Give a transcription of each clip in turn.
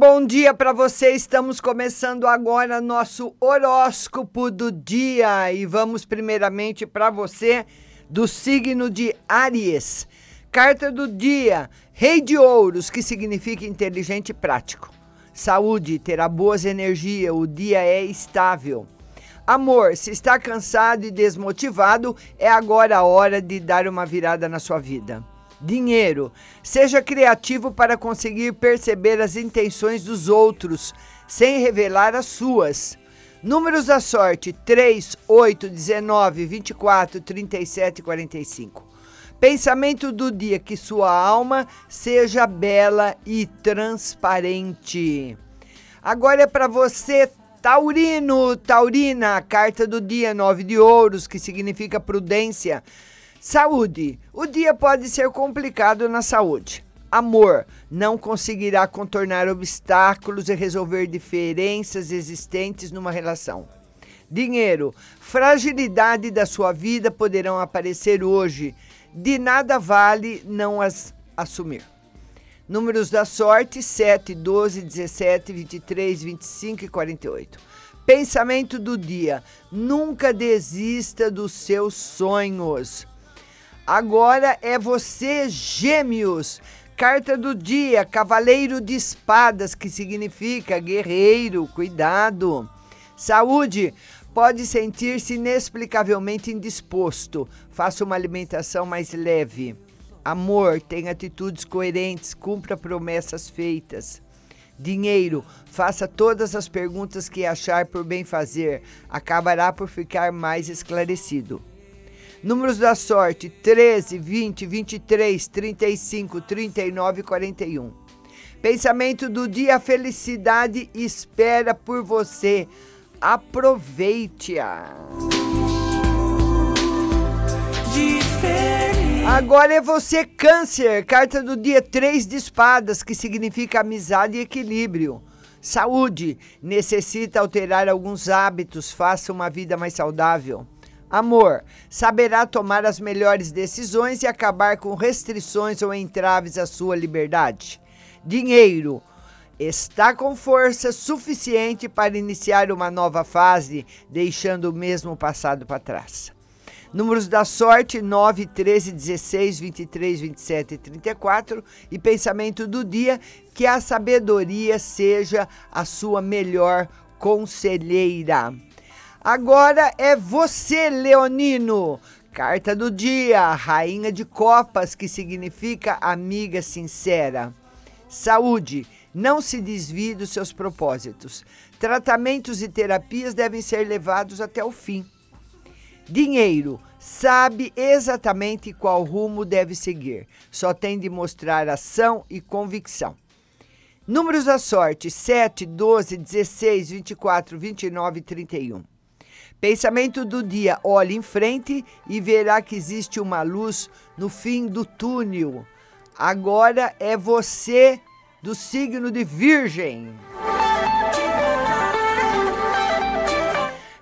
bom dia para você. Estamos começando agora nosso horóscopo do dia e vamos primeiramente para você do signo de Áries. Carta do dia: Rei de Ouros, que significa inteligente e prático. Saúde, terá boas energias, o dia é estável. Amor, se está cansado e desmotivado, é agora a hora de dar uma virada na sua vida. Dinheiro, seja criativo para conseguir perceber as intenções dos outros, sem revelar as suas. Números da sorte: 3, 8, 19, 24, 37 e 45. Pensamento do dia: que sua alma seja bela e transparente. Agora é para você, Taurino, Taurina, carta do dia: nove de ouros, que significa prudência. Saúde: o dia pode ser complicado na saúde. Amor: não conseguirá contornar obstáculos e resolver diferenças existentes numa relação. Dinheiro: fragilidade da sua vida poderão aparecer hoje. De nada vale não as assumir. Números da sorte: 7, 12, 17, 23, 25 e 48. Pensamento do dia: nunca desista dos seus sonhos. Agora é você, Gêmeos. Carta do dia: Cavaleiro de Espadas, que significa guerreiro, cuidado. Saúde: pode sentir-se inexplicavelmente indisposto. Faça uma alimentação mais leve. Amor: tenha atitudes coerentes, cumpra promessas feitas. Dinheiro: faça todas as perguntas que achar por bem fazer. Acabará por ficar mais esclarecido. Números da sorte: 13, 20, 23, 35, 39 e 41. Pensamento do dia: felicidade espera por você. Aproveite-a. Agora é você, Câncer. Carta do dia: Três de espadas, que significa amizade e equilíbrio. Saúde: necessita alterar alguns hábitos, faça uma vida mais saudável. Amor: saberá tomar as melhores decisões e acabar com restrições ou entraves à sua liberdade. Dinheiro: está com força suficiente para iniciar uma nova fase, deixando o mesmo passado para trás. Números da sorte: 9, 13, 16, 23, 27 e 34. E pensamento do dia: que a sabedoria seja a sua melhor conselheira. Agora é você, Leonino. Carta do dia: Rainha de Copas, que significa amiga sincera. Saúde: não se desvie dos seus propósitos. Tratamentos e terapias devem ser levados até o fim. Dinheiro. Sabe exatamente qual rumo deve seguir. Só tem de mostrar ação e convicção. Números da sorte: 7, 12, 16, 24, 29 e 31. Pensamento do dia: olhe em frente e verá que existe uma luz no fim do túnel. Agora é você do signo de Virgem.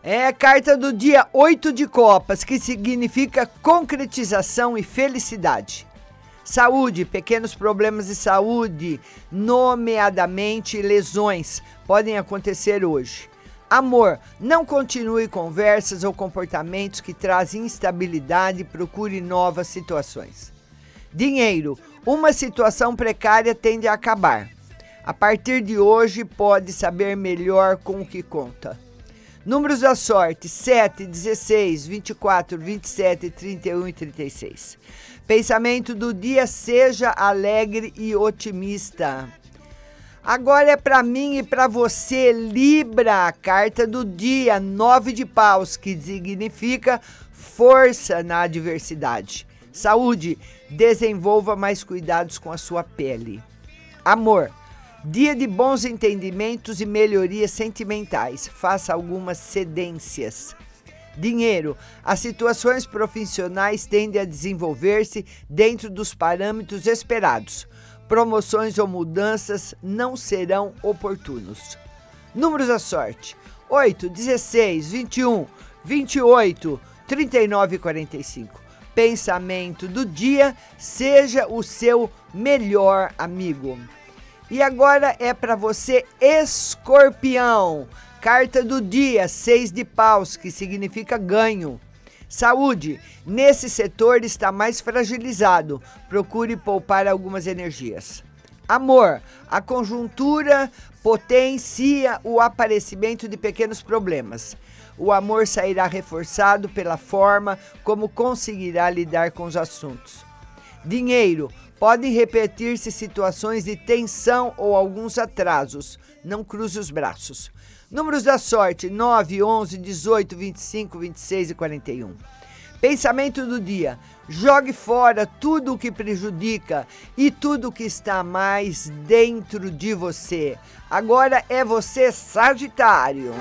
É a carta do dia 8 de Copas, que significa concretização e felicidade. Saúde, pequenos problemas de saúde, nomeadamente lesões, podem acontecer hoje. Amor, não continue conversas ou comportamentos que trazem instabilidade e procure novas situações. Dinheiro, uma situação precária tende a acabar. A partir de hoje, pode saber melhor com o que conta. Números da sorte: 7, 16, 24, 27, 31 e 36. Pensamento do dia: seja alegre e otimista. Agora é para mim e para você, Libra, a carta do dia, nove de paus, que significa força na adversidade. Saúde, desenvolva mais cuidados com a sua pele. Amor, dia de bons entendimentos e melhorias sentimentais. Faça algumas cedências. Dinheiro. As situações profissionais tendem a desenvolver-se dentro dos parâmetros esperados. Promoções ou mudanças não serão oportunos. Números da sorte: 8, 16, 21, 28, 39 e 45. Pensamento do dia: seja o seu melhor amigo. E agora é para você, escorpião. Carta do dia, seis de paus, que significa ganho. Saúde, nesse setor está mais fragilizado. Procure poupar algumas energias. Amor, a conjuntura potencia o aparecimento de pequenos problemas. O amor sairá reforçado pela forma como conseguirá lidar com os assuntos. Dinheiro, podem repetir-se situações de tensão ou alguns atrasos. Não cruze os braços. Números da sorte: 9, 11, 18, 25, 26 e 41. Pensamento do dia: jogue fora tudo o que prejudica e tudo o que está mais dentro de você. Agora é você, Sagitário.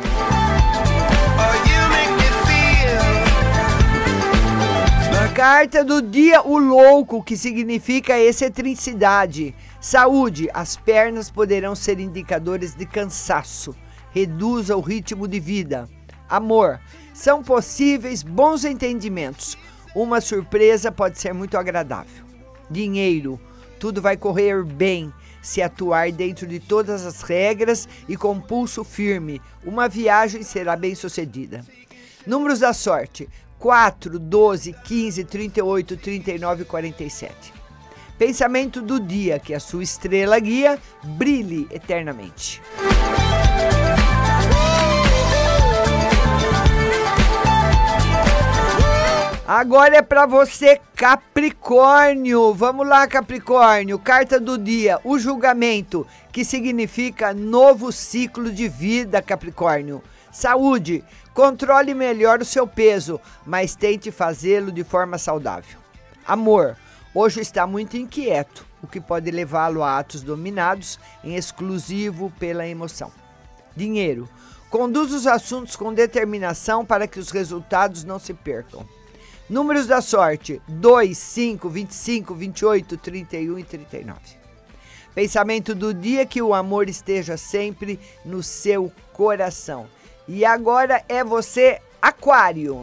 Carta do dia, o louco, que significa excentricidade. Saúde, as pernas poderão ser indicadores de cansaço reduza o ritmo de vida. Amor, são possíveis bons entendimentos. Uma surpresa pode ser muito agradável. Dinheiro, tudo vai correr bem se atuar dentro de todas as regras e com pulso firme. Uma viagem será bem sucedida. Números da sorte: 4, 12, 15, 38, 39 e 47. Pensamento do dia: que a sua estrela guia brilhe eternamente. Agora é para você, Capricórnio. Vamos lá, Capricórnio. Carta do dia: o julgamento, que significa novo ciclo de vida, Capricórnio. Saúde: controle melhor o seu peso, mas tente fazê-lo de forma saudável. Amor: hoje está muito inquieto, o que pode levá-lo a atos dominados em exclusivo pela emoção. Dinheiro: conduz os assuntos com determinação para que os resultados não se percam. Números da sorte: 2, 5, 25, 28, 31 e 39. Pensamento do dia que o amor esteja sempre no seu coração. E agora é você, Aquário.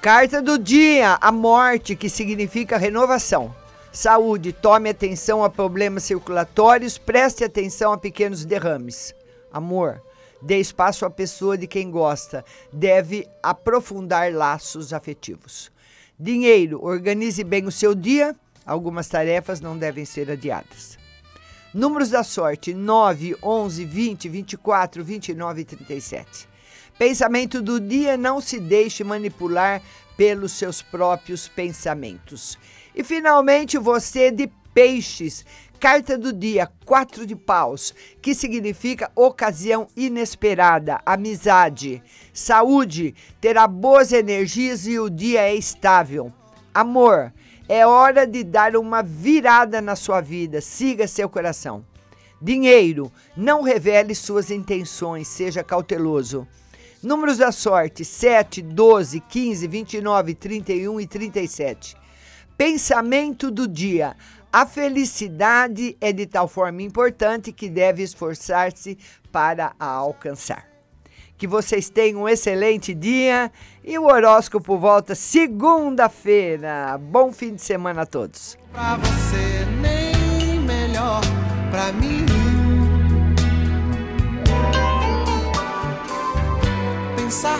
Carta do dia: a morte, que significa renovação. Saúde, tome atenção a problemas circulatórios, preste atenção a pequenos derrames. Amor, Dê espaço à pessoa de quem gosta. Deve aprofundar laços afetivos. Dinheiro, organize bem o seu dia. Algumas tarefas não devem ser adiadas. Números da sorte: 9, 11, 20, 24, 29 e 37. Pensamento do dia: não se deixe manipular pelos seus próprios pensamentos. E finalmente, você de peixes Carta do dia, quatro de paus, que significa ocasião inesperada, amizade. Saúde, terá boas energias e o dia é estável. Amor, é hora de dar uma virada na sua vida, siga seu coração. Dinheiro, não revele suas intenções, seja cauteloso. Números da sorte: 7, 12, 15, 29, 31 e 37. Pensamento do dia: a felicidade é de tal forma importante que deve esforçar-se para a alcançar. Que vocês tenham um excelente dia e o horóscopo volta segunda-feira. Bom fim de semana a todos. Pra você nem melhor pra mim. Pensar